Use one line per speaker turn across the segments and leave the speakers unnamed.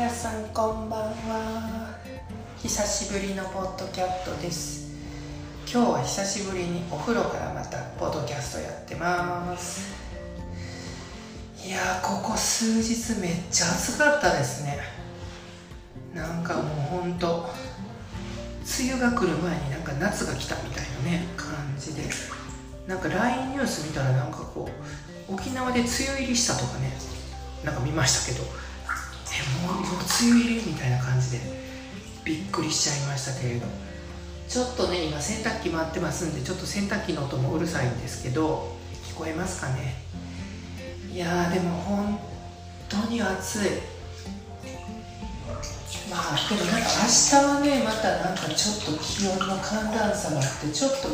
皆さんこんばんは。久しぶりのポッドキャットです。今日は久しぶりにお風呂からまたポッドキャストやってます。いやここ数日めっちゃ暑かったですね。なんかもうほんと梅雨が来る前になんか夏が来たみたいなね感じで。なんか LINE ニュース見たらなんかこう沖縄で梅雨入りしたとかねなんか見ましたけど。もうもう梅雨入りみたいな感じでびっくりしちゃいましたけれど。ちょっとね今洗濯機回ってますんでちょっと洗濯機の音もうるさいんですけど聞こえますかね？いやーでも本当に暑い。まあけどなんか明日はねまたなんかちょっと気温の寒暖差があってちょっと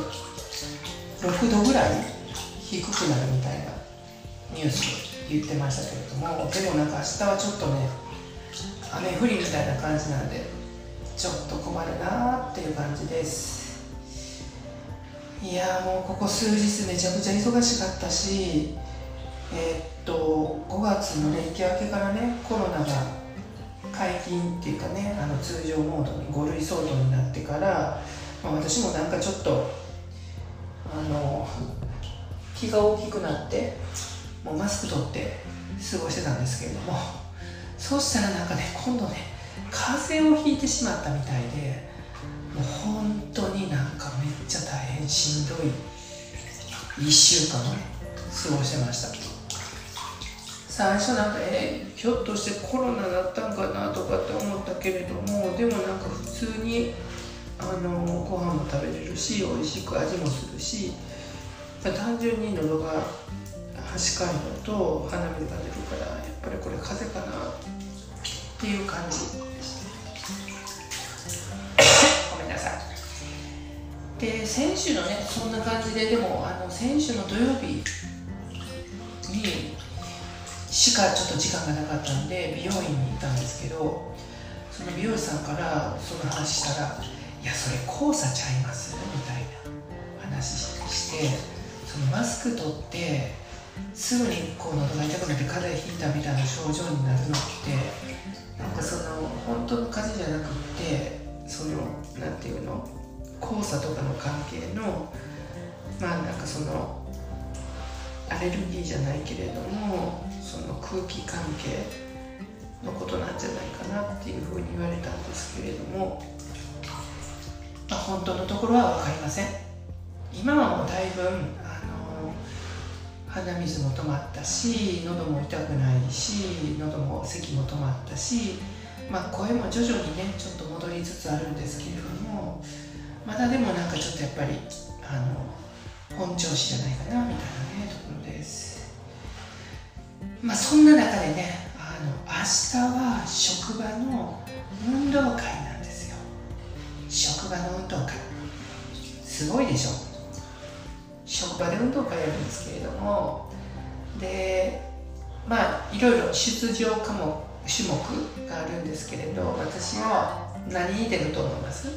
6度ぐらい低くなるみたいなニュースを言ってましたけれどもでもなんか明日はちょっとね雨降りみたいな感じなんでちょっと困るなっていう感じです。いやもうここ数日めちゃくちゃ忙しかったしえー、っと5月の連休明けからねコロナが解禁っていうかねあの通常モードに5類相当になってから、まあ、私もなんかちょっとあの気が大きくなってもうマスク取って過ごしてたんですけれども。そうしたらなんかね今度ね風邪をひいてしまったみたいでもう本当になんかめっちゃ大変しんどい。1週間をね過ごしてました。最初なんかえひょっとしてコロナだったんかなとかって思ったけれどもでもなんか普通にあのご飯も食べれるし美味しく味もするし単純に喉が端かいのと鼻水が出るからやっぱりこれ風邪かな。っていう感じごめんなさい。で先週のねそんな感じででもあの先週の土曜日にしかちょっと時間がなかったんで美容院に行ったんですけどその美容師さんからその話したら「いやそれ黄砂ちゃいます」みたいな話してそのマスク取ってすぐにこう喉が痛くなって風邪ひいたみたいな症状になるのってなんかその本当の風邪じゃなくってそのなんていうの黄砂とかの関係のまあなんかそのアレルギーじゃないけれどもその空気関係のことなんじゃないかなっていうふうに言われたんですけれども、まあ、本当のところは分かりません。今はもうだいぶ鼻水も止まったし喉も痛くないし喉も咳も止まったし、まあ、声も徐々にねちょっと戻りつつあるんですけれどもまだでもなんかちょっとやっぱりあの本調子じゃないかなみたいなねところです。まあそんな中でねあの明日は職場の運動会なんですよ。職場の運動会。すごいでしょ？職場で運動会やるんですけれどもでまあいろいろ出場科目種目があるんですけれど私は何に出ると思います、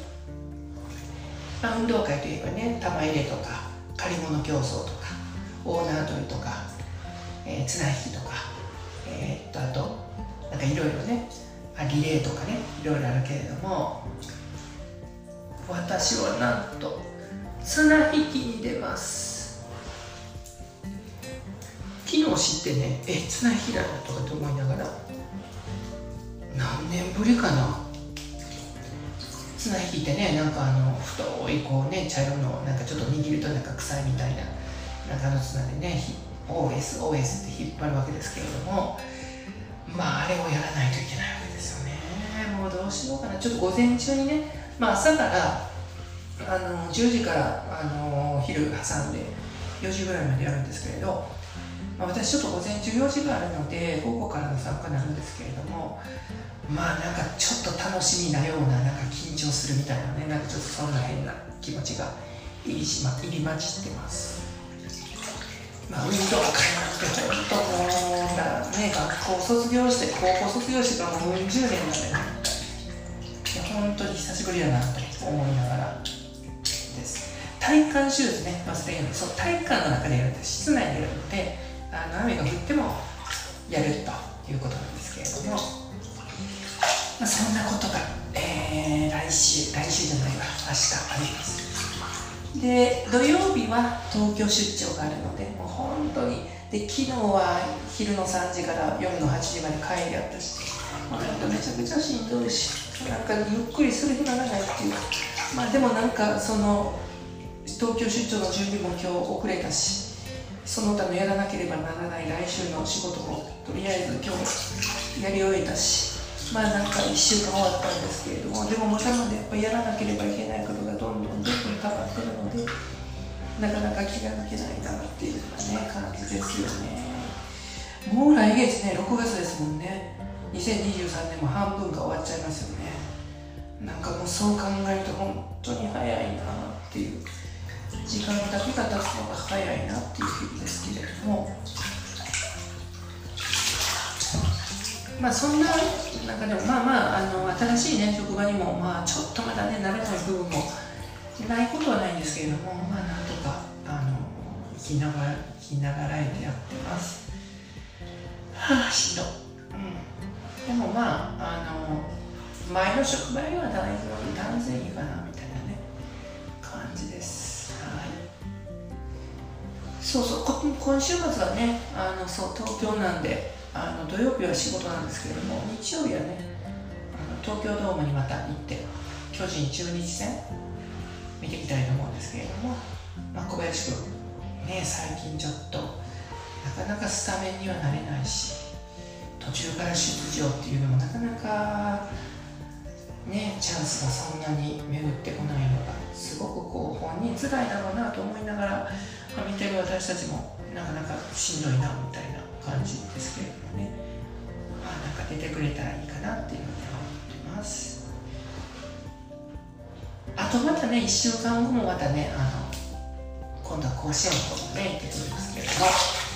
まあ、運動会といえばね玉入れとか借り物競争とかオーナー取りとか、えー、綱引きとか、えー、っとあとなんかいろいろねリレーとかねいろいろあるけれども私はなんと綱引きに出ます。昨日知ってねえ綱引きだなとかって思いながら何年ぶりかな？綱引きってねなんかあの太いこうね茶色のなんかちょっと握るとなんか臭いみたいななんかあの綱でね OS、OS って引っ張るわけですけれどもまああれをやらないといけないわけですよね。もうどうしようかな。ちょっと午前中にねまあ朝からあの10時からあの昼挟んで4時ぐらいまでやるんですけれど、まあ、私ちょっと午前中用事があるので午後からの参加なるんですけれどもまあなんかちょっと楽しみなようななんか緊張するみたいなねなんかちょっとそんな変な気持ちが入りし、ま、入り混じってます。まあ運動会なんて本当もうだね学校卒業して高校卒業してからもう40年なんでねいや本当に久しぶりだなと思いながら体感手術ね、まあ、そそう体育館の中でやると室内でやるのであの雨が降ってもやるということなんですけれども、まあ、そんなことが、えー、来週来週じゃないわ明日あります。で土曜日は東京出張があるのでもう本当にで昨日は昼の3時から夜の8時まで帰りあったしなんめちゃくちゃしんどいしなんかゆっくりする暇がないっていう。まあでもなんかその東京出張の準備も今日遅れたしその他のやらなければならない来週の仕事もとりあえず今日やり終えたしまあなんか1週間終わったんですけれどもでもまだまだやっぱやらなければいけないことがどんどんどんどん溜まってるのでなかなか気が抜けないなっていうようなね感じですよね。もう来月ね6月ですもんね。2023年も半分が終わっちゃいますよね。なんかもうそう考えると本当に早いなっていう。時間だけが経つのが早いなっていう日々ですけれども。まあそんな中でもまあまああの新しいね職場にもまあちょっとまだね慣れない部分もないことはないんですけれどもまあなんとかあの生きながら生きながらえてやってます。はあしんどうん。でもまああの前の職場よりはだいぶ断然いいかなみたいなね感じです。そうそう。今週末はねあのそう東京なんであの土曜日は仕事なんですけれども日曜日はねあの東京ドームにまた行って巨人中日戦見てみたいと思うんですけれども、まあ、小林君ね最近ちょっとなかなかスタメンにはなれないし途中から出場っていうのもなかなかねチャンスがそんなに巡ってこないのがすごくこう本人辛いだろうなと思いながら、見てる私たちもなかなかしんどいなみたいな感じですけれどもね、まあ、なんか出てくれたらいいかなっていうふうに思ってます。あとまたね1週間後もまたねあの今度は甲子園の方もね行ってくるんですけれども。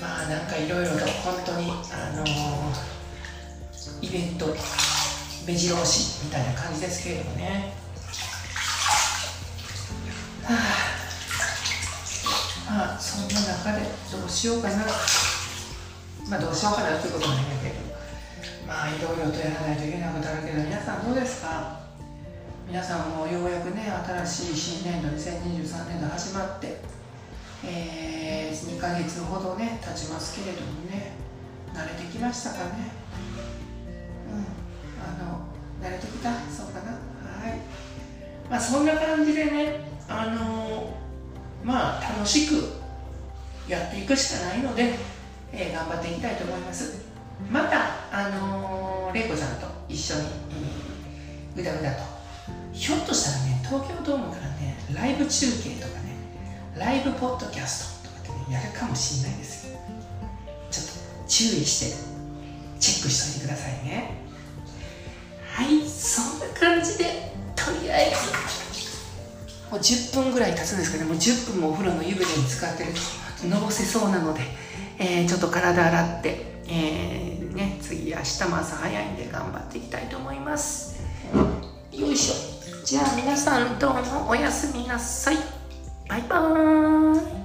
まあなんかいろいろと本当にあのイベント目白押しみたいな感じですけれどもね。そんな中でどうしようかな。まあどうしようかなってことなんだけどまあいろいろとやらないといけないことあるけど皆さんどうですか？皆さんもようやくね新しい新年度2023年度始まってえー、2ヶ月ほどね経ちますけれどもね慣れてきましたかね？うんあの慣れてきた？そうかな？はい。まあそんな感じでねあのまあ楽しくやっていくしかないのでえー、頑張っていきたいと思います。またあの玲子さんと一緒に、うだうだと。ひょっとしたらね東京ドームからねライブ中継とかねライブポッドキャストとかってねやるかもしれないですよ。ちょっと注意してチェックしといてくださいね。はいそんな感じでとりあえず。もう10分ぐらい経つんですけどもう10分もお風呂の湯船に使ってると。のぼせそうなのでえー、ちょっと体洗って、えー、ね、次明日も朝早いんで頑張っていきたいと思います。よいしょ。じゃあ皆さんどうもおやすみなさい。バイバーイ。